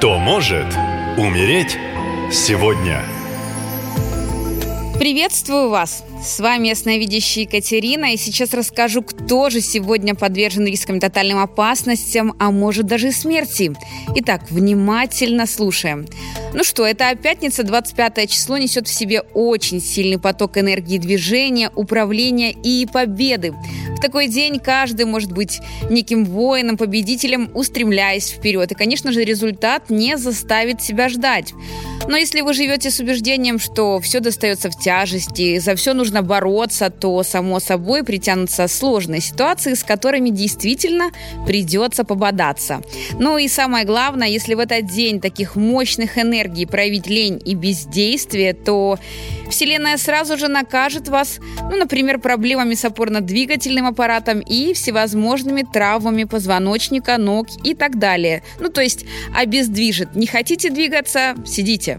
Кто может умереть сегодня? Приветствую вас! С вами ясновидящая Екатерина, и сейчас расскажу, кто же сегодня подвержен рискам тотальным опасностям, а может даже смерти. Итак, внимательно слушаем. Ну что, это пятница, 25 число, несет в себе очень сильный поток энергии движения, управления и победы. Такой день каждый может быть неким воином, победителем, устремляясь вперед. И, конечно же, результат не заставит себя ждать. Но если вы живете с убеждением, что все достается в тяжести, за все нужно бороться, то, само собой, притянутся сложные ситуации, с которыми действительно придется пободаться. Ну и самое главное, если в этот день таких мощных энергий проявить лень и бездействие, то Вселенная сразу же накажет вас, ну, например, проблемами с опорно-двигательным аппаратом и всевозможными травмами позвоночника, ног и так далее. Ну, то есть обездвижит. Не хотите двигаться? Сидите.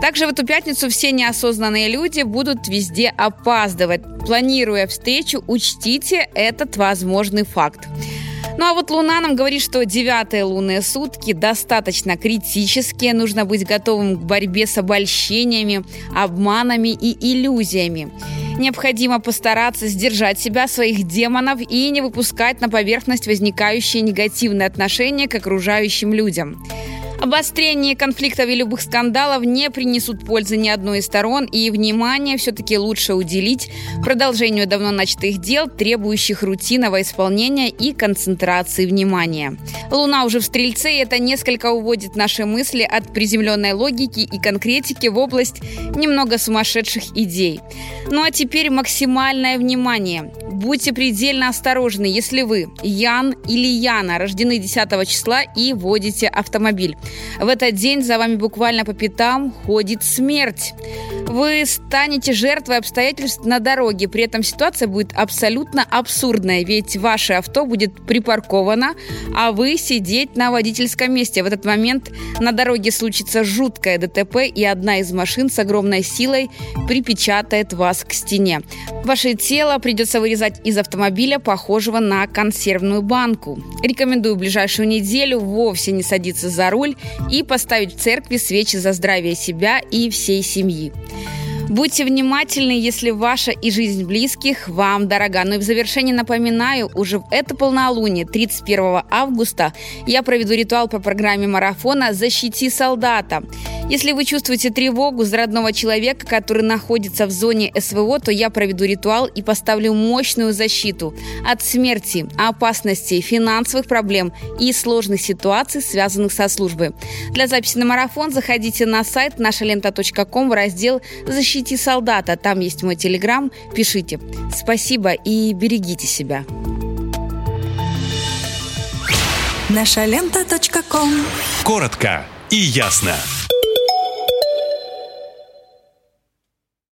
Также в эту пятницу все неосознанные люди будут везде опаздывать. Планируя встречу, учтите этот возможный факт. Ну а вот Луна нам говорит, что девятые лунные сутки достаточно критические. Нужно быть готовым к борьбе с обольщениями, обманами и иллюзиями. Необходимо постараться сдержать себя, своих демонов и не выпускать на поверхность возникающие негативные отношения к окружающим людям. Обострение конфликтов и любых скандалов не принесут пользы ни одной из сторон, и внимание все-таки лучше уделить продолжению давно начатых дел, требующих рутинного исполнения и концентрации внимания. Луна уже в Стрельце, и это несколько уводит наши мысли от приземленной логики и конкретики в область немного сумасшедших идей. Ну а теперь максимальное внимание. Будьте предельно осторожны, если вы Ян или Яна рождены 10 числа и водите автомобиль. В этот день за вами буквально по пятам ходит смерть. Вы станете жертвой обстоятельств на дороге. При этом ситуация будет абсолютно абсурдная, ведь ваше авто будет припарковано, а вы сидеть на водительском месте. В этот момент на дороге случится жуткое ДТП, и одна из машин с огромной силой припечатает вас к стене. Ваше тело придется вырезать из автомобиля, похожего на консервную банку. Рекомендую в ближайшую неделю вовсе не садиться за руль и поставить в церкви свечи за здравие себя и всей семьи. Будьте внимательны, если ваша и жизнь близких вам дорога. Ну и в завершении напоминаю, уже в это полнолуние, 31 августа, я проведу ритуал по программе марафона «Защити солдата». Если вы чувствуете тревогу за родного человека, который находится в зоне СВО, то я проведу ритуал и поставлю мощную защиту от смерти, опасностей, финансовых проблем и сложных ситуаций, связанных со службой. Для записи на марафон заходите на сайт нашалента.ком в раздел «Защити солдата». Там есть мой телеграм. Пишите. Спасибо и берегите себя. Наша лента. Коротко и ясно.